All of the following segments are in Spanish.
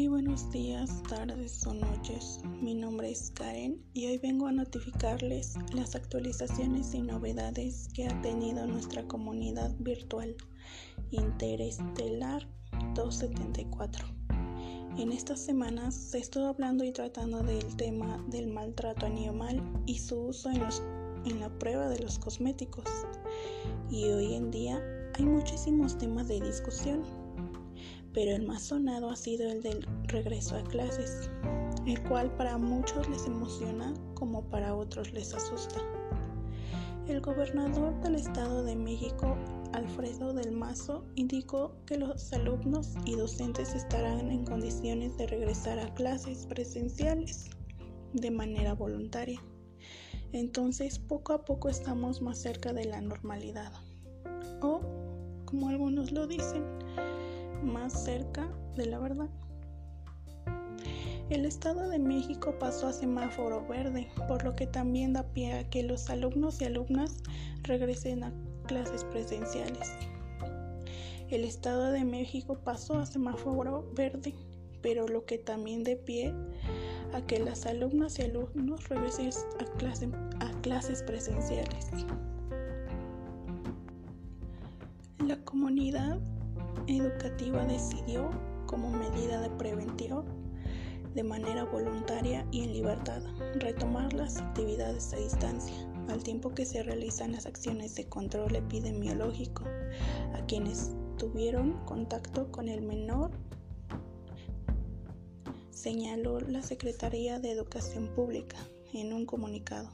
Muy buenos días, tardes o noches. Mi nombre es Karen y hoy vengo a notificarles las actualizaciones y novedades que ha tenido nuestra comunidad virtual Interestelar 274. En estas semanas se estuvo hablando y tratando del tema del maltrato animal y su uso en, en la prueba de los cosméticos. Y hoy en día hay muchísimos temas de discusión pero el más sonado ha sido el del regreso a clases, el cual para muchos les emociona como para otros les asusta. El gobernador del Estado de México, Alfredo del Mazo, indicó que los alumnos y docentes estarán en condiciones de regresar a clases presenciales de manera voluntaria. Entonces, poco a poco estamos más cerca de la normalidad. O, como algunos lo dicen, más cerca de la verdad. El Estado de México pasó a semáforo verde, por lo que también da pie a que los alumnos y alumnas regresen a clases presenciales. El Estado de México pasó a semáforo verde, pero lo que también da pie a que las alumnas y alumnos regresen a, a clases presenciales. La comunidad educativa decidió, como medida de prevención, de manera voluntaria y en libertad, retomar las actividades a distancia, al tiempo que se realizan las acciones de control epidemiológico a quienes tuvieron contacto con el menor, señaló la Secretaría de Educación Pública en un comunicado.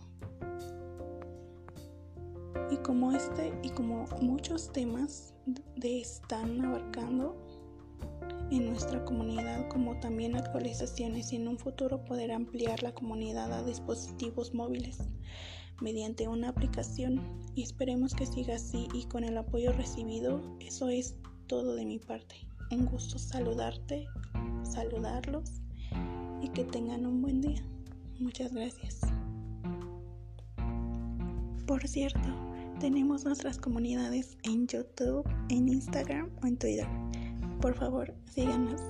Y como este y como muchos temas de están abarcando en nuestra comunidad, como también actualizaciones y en un futuro poder ampliar la comunidad a dispositivos móviles mediante una aplicación y esperemos que siga así y con el apoyo recibido, eso es todo de mi parte. Un gusto saludarte, saludarlos y que tengan un buen día. Muchas gracias. Por cierto, tenemos nuestras comunidades en YouTube, en Instagram o en Twitter. Por favor, síganos.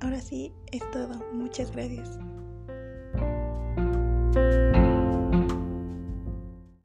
Ahora sí, es todo. Muchas gracias.